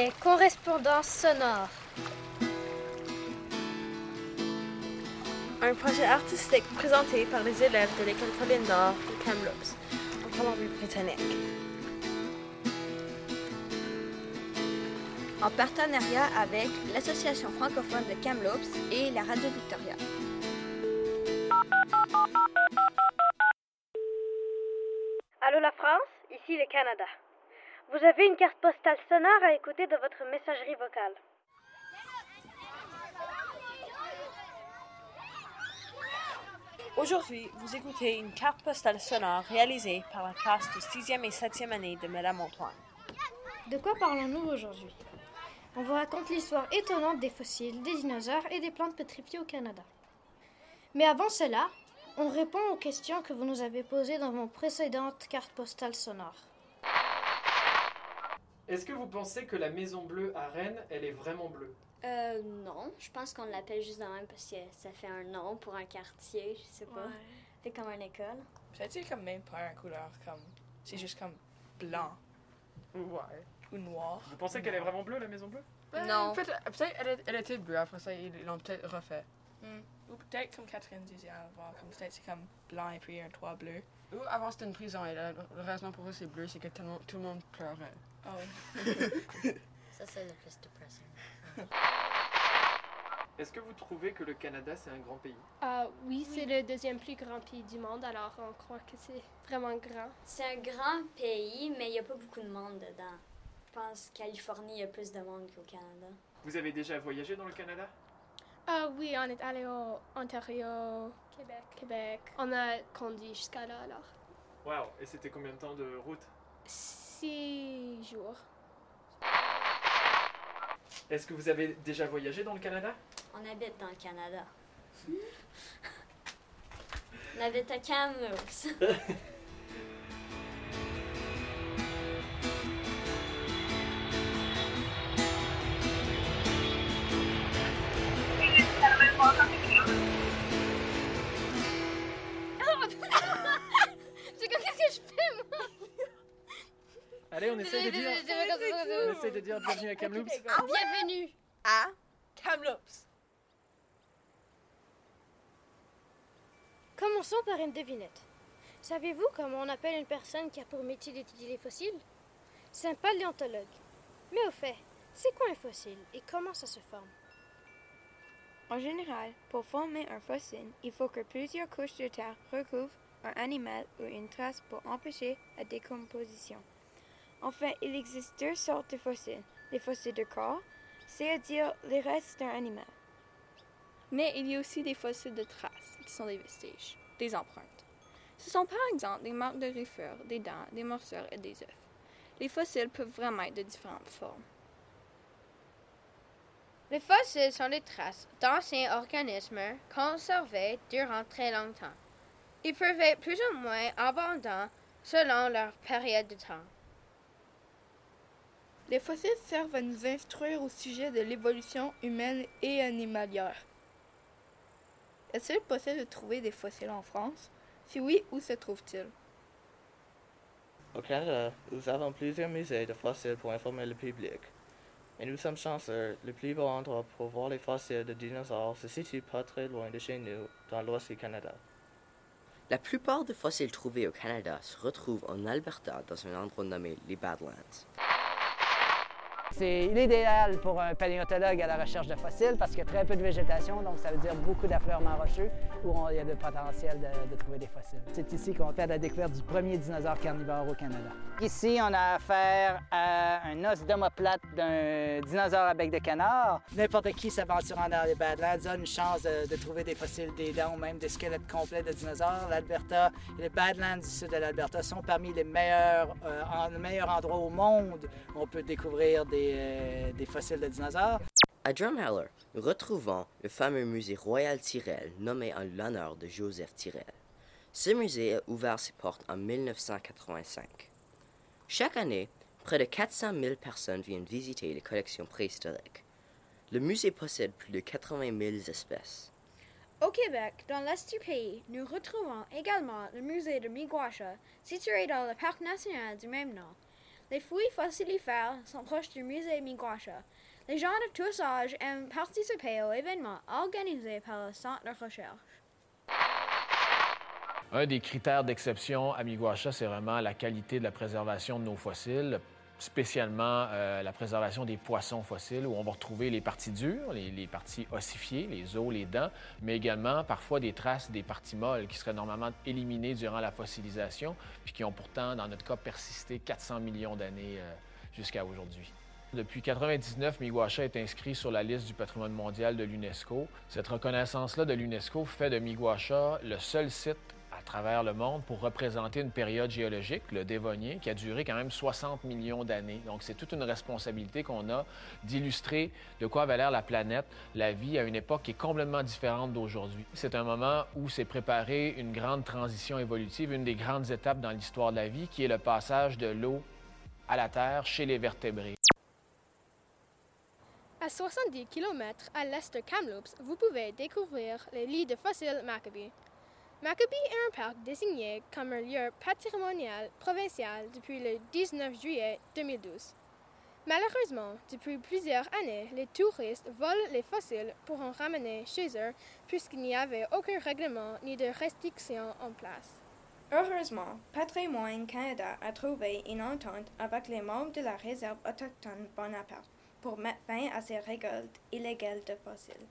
Les correspondances sonores. Un projet artistique présenté par les élèves de l'école Colline Nord de Kamloops, en Colombie-Britannique. En partenariat avec l'Association francophone de Kamloops et la Radio Victoria. Allô la France, ici le Canada. Vous avez une carte postale sonore à écouter de votre messagerie vocale. Aujourd'hui, vous écoutez une carte postale sonore réalisée par la classe de 6e et 7e année de Madame Antoine. De quoi parlons-nous aujourd'hui? On vous raconte l'histoire étonnante des fossiles, des dinosaures et des plantes pétrifiées au Canada. Mais avant cela, on répond aux questions que vous nous avez posées dans vos précédentes cartes postales sonores. Est-ce que vous pensez que la Maison Bleue à Rennes, elle est vraiment bleue? Euh, non. Je pense qu'on l'appelle juste de même parce que ça fait un nom pour un quartier, je sais pas. C'est comme une école. Peut-être c'est comme même pas une couleur comme. C'est juste comme blanc Ouais. ou noir? Vous pensez qu'elle est vraiment bleue, la Maison Bleue? Non. Peut-être peut-être elle, est- elle était bleue, après ça, ils l'ont peut-être refait. Hmm. Ou peut-être comme Catherine disait avant, comme peut-être c'est comme blanc et puis un toit bleu. Ou avant c'était une prison, et la la raison pour eux c'est bleu, c'est que tout le monde pleurait. Oh. Ça, c'est le plus dépressant. Est-ce que vous trouvez que le Canada, c'est un grand pays? Ah oui, c'est le deuxième plus grand pays du monde, alors on croit que c'est vraiment grand. C'est un grand pays, mais il n'y a pas beaucoup de monde dedans. Je pense qu'en Californie, il y a plus de monde qu'au Canada. Vous avez déjà voyagé dans le Canada? Ah oui, on est allé au Ontario, Québec, Québec. On a conduit jusqu'à là, alors. Waouh Et c'était combien de temps de route? Six jours. Est-ce que vous avez déjà voyagé dans le Canada? On habite dans le Canada. On habite à Kamloops. Dire bienvenue à Kamloops. Bienvenue! À Kamloops. Commençons par une devinette. Savez-vous comment on appelle une personne qui a pour métier d'étudier les fossiles? C'est un paléontologue. Mais au fait, c'est quoi un fossile et comment ça se forme? En général, pour former un fossile, il faut que plusieurs couches de terre recouvrent un animal ou une trace pour empêcher la décomposition. Enfin, il existe deux sortes de fossiles. Les fossiles de corps, c'est-à-dire les restes d'un animal. Mais il y a aussi des fossiles de traces, qui sont des vestiges, des empreintes. Ce sont par exemple des marques de griffures, des dents, des morsures et des œufs. Les fossiles peuvent vraiment être de différentes formes. Les fossiles sont des traces d'anciens organismes conservés durant très longtemps. Ils peuvent être plus ou moins abondants selon leur période de temps. Les fossiles servent à nous instruire au sujet de l'évolution humaine et animalière. Est-il possible de trouver des fossiles en France? Si oui, où se trouvent-ils? Au Canada, nous avons plusieurs musées de fossiles pour informer le public. Mais nous sommes chanceux, le plus beau endroit pour voir les fossiles de dinosaures se situe pas très loin de chez nous, dans l'ouest du Canada. La plupart des fossiles trouvés au Canada se retrouvent en Alberta dans un endroit nommé les Badlands. C'est l'idéal pour un paléontologue à la recherche de fossiles parce qu'il y a très peu de végétation, donc ça veut dire beaucoup d'affleurements rocheux où il y a le potentiel de, de trouver des fossiles. C'est ici qu'on fait la découverte du premier dinosaure carnivore au Canada. Ici, on a affaire à un os d'omoplate d'un dinosaure à bec de canard. N'importe qui s'aventurant dans les Badlands a une chance de, de trouver des fossiles, des dents ou même des squelettes complets de dinosaures. L'Alberta et les Badlands du sud de l'Alberta sont parmi les meilleurs, euh, les meilleurs endroits au monde où on peut découvrir des, euh, des fossiles de dinosaures. À Drumheller, nous retrouvons le fameux musée Royal Tyrrell nommé en l'honneur de Joseph Tyrrell. Ce musée a ouvert ses portes en 1985. Chaque année, près de 400 000 personnes viennent visiter les collections préhistoriques. Le musée possède plus de 80 000 espèces. Au Québec, dans l'est du pays, nous retrouvons également le musée de Miguasha, situé dans le parc national du même nom. Les fouilles fossilifères sont proches du musée Miguacha. Les gens de tous âges aiment participer aux événements organisés par le centre de recherche. Un des critères d'exception à Miguacha, c'est vraiment la qualité de la préservation de nos fossiles, spécialement euh, la préservation des poissons fossiles, où on va retrouver les parties dures, les, parties ossifiées, les os, les dents, mais également parfois des traces des parties molles qui seraient normalement éliminées durant la fossilisation, puis qui ont pourtant, dans notre cas, persisté 400 millions d'années euh, jusqu'à aujourd'hui. Depuis 1999, Miguacha est inscrit sur la liste du patrimoine mondial de l'UNESCO. Cette reconnaissance-là de l'UNESCO fait de Miguacha le seul site à travers le monde pour représenter une période géologique, le Dévonien, qui a duré quand même 60 millions d'années. Donc, c'est toute une responsabilité qu'on a d'illustrer de quoi avait l'air la planète, la vie à une époque qui est complètement différente d'aujourd'hui. C'est un moment où s'est préparée une grande transition évolutive, une des grandes étapes dans l'histoire de la vie, qui est le passage de l'eau à la Terre chez les vertébrés. À 70 km à l'est de Kamloops, vous pouvez découvrir les lits de fossiles Maccabee. Maccabee est un parc désigné comme un lieu patrimonial provincial depuis le 19 juillet 2012. Malheureusement, depuis plusieurs années, les touristes volent les fossiles pour en ramener chez eux puisqu'il n'y avait aucun règlement ni de restrictions en place. Heureusement, Patrimoine Canada a trouvé une entente avec les membres de la réserve autochtone Bonaparte pour mettre fin à ces récoltes illégales de fossiles.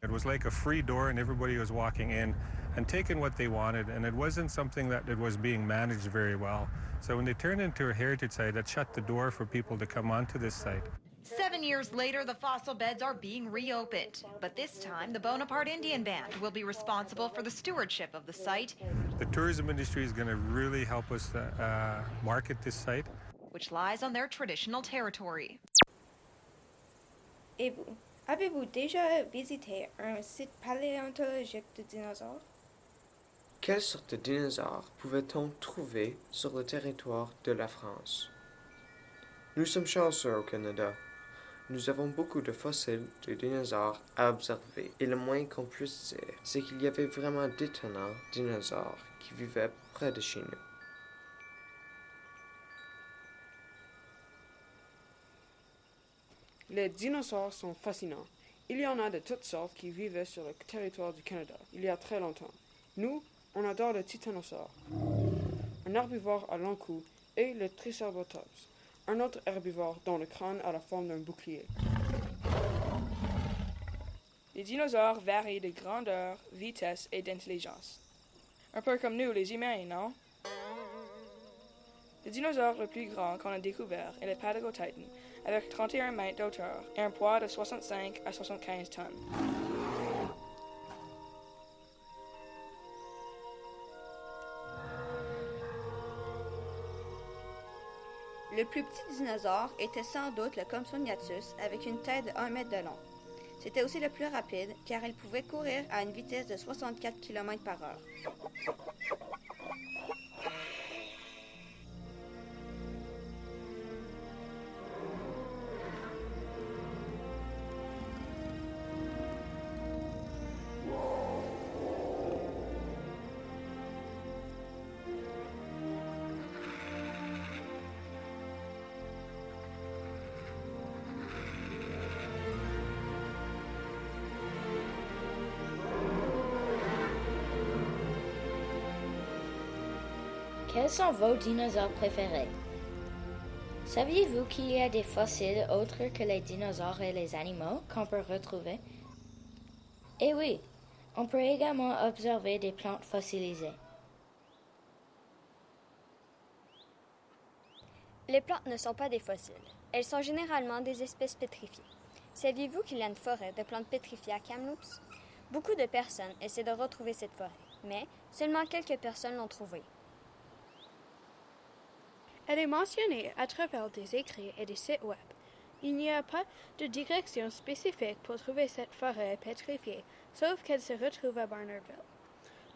It was like a free door, and everybody was walking in and taking what they wanted, and it wasn't something that it was being managed very well. So when they turned into a heritage site, it shut the door for people to come onto this site. Seven years later, the fossil beds are being reopened. But this time, the Bonaparte Indian Band will be responsible for the stewardship of the site. The tourism industry is going to really help us uh, uh, market this site. Which lies on their traditional territory. Et vous, avez-vous déjà visité un site paléontologique de dinosaures? Quelle sorte de dinosaures pouvait-on trouver sur le territoire de la France? Nous sommes chanceux au Canada. Nous avons beaucoup de fossiles de dinosaures à observer. Et le moins qu'on puisse dire, c'est qu'il y avait vraiment d'étonnants dinosaures qui vivaient près de chez nous. Les dinosaures sont fascinants. Il y en a de toutes sortes qui vivaient sur le territoire du Canada il y a très longtemps. Nous, on adore le titanosaure, un herbivore à long cou, et le triceratops, un autre herbivore dont le crâne a la forme d'un bouclier. Les dinosaures varient de grandeur, vitesse et d'intelligence. Un peu comme nous, les humains, non? Le dinosaure le plus grand qu'on a découvert est le Patagotitan, avec 31 mètres d'auteur et un poids de 65 à 75 tonnes. Le plus petit dinosaure était sans doute le Compsognathus avec une tête de 1 mètre de long. C'était aussi le plus rapide car il pouvait courir à une vitesse de 64 km par heure. Quels sont vos dinosaures préférés? Saviez-vous qu'il y a des fossiles autres que les dinosaures et les animaux qu'on peut retrouver? Eh oui, on peut également observer des plantes fossilisées. Les plantes ne sont pas des fossiles. Elles sont généralement des espèces pétrifiées. Saviez-vous qu'il y a une forêt de plantes pétrifiées à Kamloops? Beaucoup de personnes essaient de retrouver cette forêt, mais seulement quelques personnes l'ont trouvée. Elle est mentionnée à travers des écrits et des sites web. Il n'y a pas de direction spécifique pour trouver cette forêt pétrifiée, sauf qu'elle se retrouve à Barnardville.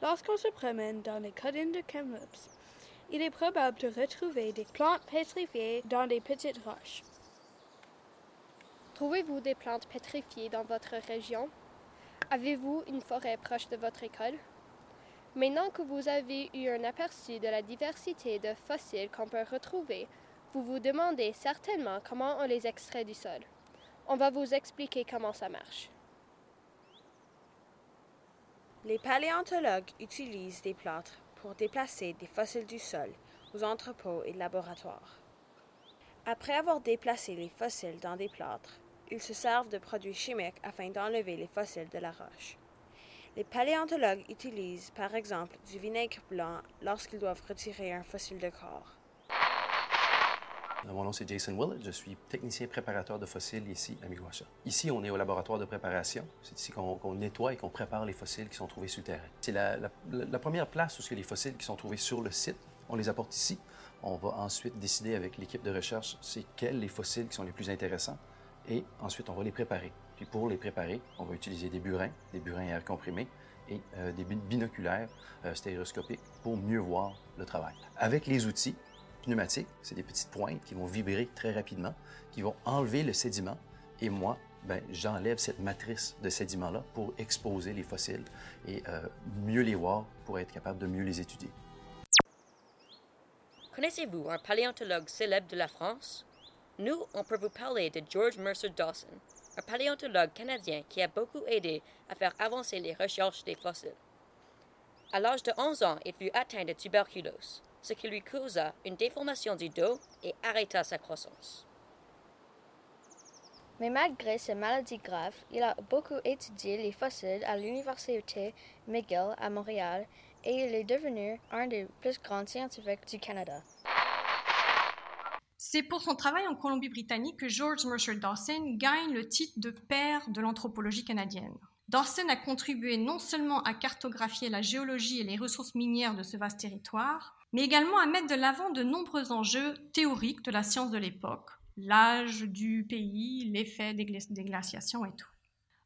Lorsqu'on se promène dans les collines de Kamloops, il est probable de retrouver des plantes pétrifiées dans des petites roches. Trouvez-vous des plantes pétrifiées dans votre région? Avez-vous une forêt proche de votre école? Maintenant que vous avez eu un aperçu de la diversité de fossiles qu'on peut retrouver, vous vous demandez certainement comment on les extrait du sol. On va vous expliquer comment ça marche. Les paléontologues utilisent des plâtres pour déplacer des fossiles du sol aux entrepôts et laboratoires. Après avoir déplacé les fossiles dans des plâtres, ils se servent de produits chimiques afin d'enlever les fossiles de la roche. Les paléontologues utilisent par exemple du vinaigre blanc lorsqu'ils doivent retirer un fossile de corps. Mon nom c'est Jason Willett, je suis technicien préparateur de fossiles ici à Miguasha. Ici, on est au laboratoire de préparation. C'est ici qu'on nettoie et qu'on prépare les fossiles qui sont trouvés sur terrain. C'est la, la, première place où les fossiles qui sont trouvés sur le site, on les apporte ici. On va ensuite décider avec l'équipe de recherche c'est quels les fossiles qui sont les plus intéressants et ensuite on va les préparer. Puis pour les préparer, on va utiliser des burins, des burins à air comprimé et euh, des binoculaires euh, stéréoscopiques pour mieux voir le travail. Avec les outils, pneumatiques, c'est des petites pointes qui vont vibrer très rapidement, qui vont enlever le sédiment. Et moi, ben, j'enlève cette matrice de sédiment-là pour exposer les fossiles et euh, mieux les voir pour être capable de mieux les étudier. Connaissez-vous un paléontologue célèbre de la France? Nous, on peut vous parler de George Mercer Dawson, un paléontologue canadien qui a beaucoup aidé à faire avancer les recherches des fossiles. À l'âge de 11 ans, il fut atteint de tuberculose ce qui lui causa une déformation du dos et arrêta sa croissance. Mais malgré ces maladies graves, il a beaucoup étudié les fossiles à l'Université McGill à Montréal et il est devenu un des plus grands scientifiques du Canada. C'est pour son travail en Colombie-Britannique que George Mercer Dawson gagne le titre de père de l'anthropologie canadienne. Dawson a contribué non seulement à cartographier la géologie et les ressources minières de ce vaste territoire, mais également à mettre de l'avant de nombreux enjeux théoriques de la science de l'époque, l'âge du pays, l'effet des, glaciations et tout.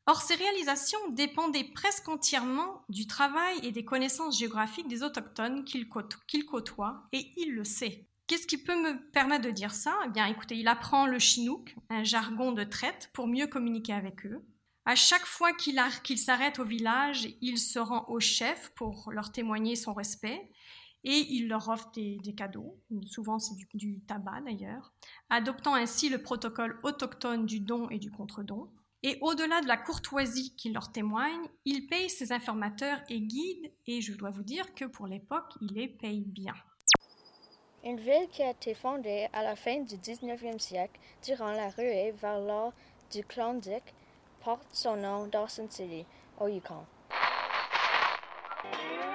Or, ces réalisations dépendaient presque entièrement du travail et des connaissances géographiques des autochtones qu'il côtoie, et il le sait. Qu'est-ce qui peut me permettre de dire ça? Eh bien, écoutez, il apprend le chinook, un jargon de traite, pour mieux communiquer avec eux. À chaque fois qu'il s'arrête au village, il se rend au chef pour leur témoigner son respect et il leur offre des, cadeaux, souvent c'est du, tabac d'ailleurs, adoptant ainsi le protocole autochtone du don et du contre-don. Et au-delà de la courtoisie qu'il leur témoigne, il paye ses informateurs et guides, et je dois vous dire que pour l'époque, il les paye bien. Une ville qui a été fondée à la fin du 19e siècle durant la ruée vers l'or du Klondike porte son nom Dawson City, au Yukon.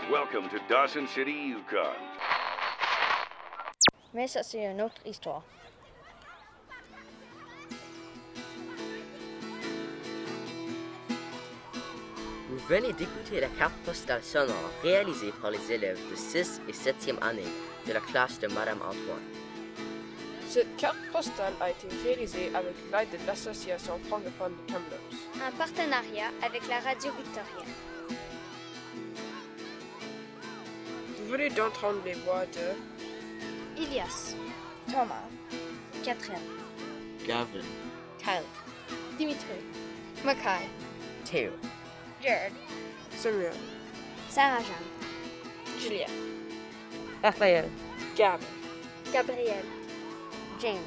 Welcome to Dawson City, Yukon. Mais ça, c'est une autre histoire. Vous venez d'écouter la carte postale sonore réalisée par les élèves de 6 et 7e année de la classe de Madame Antoine. Cette carte postale a été réalisée avec l'aide de l'Association francophone de Kamloops. En partenariat avec la Radio Victoria. venez d'entendre les voix de Ilias, Thomas, Catherine, Gavin, Tyler, Dimitri, Makai, Théo, Jared, Samuel, Sarah-Jeanne, Julia, Raphaël, Gavin, Gabriel, James,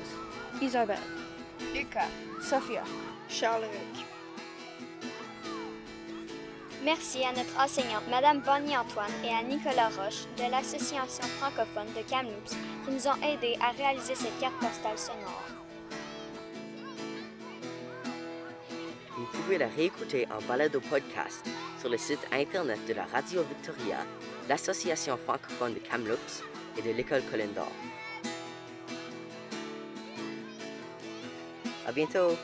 Isabelle, Lucas, Sophia, Charles-Éric. Merci à notre enseignante, Madame Bonnie-Antoine, et à Nicolas Roche de l'Association francophone de Kamloops qui nous ont aidés à réaliser cette carte postale sonore. Vous pouvez la réécouter en balado podcast sur le site internet de la Radio Victoria, l'Association francophone de Kamloops et de l'École Colindor. À bientôt!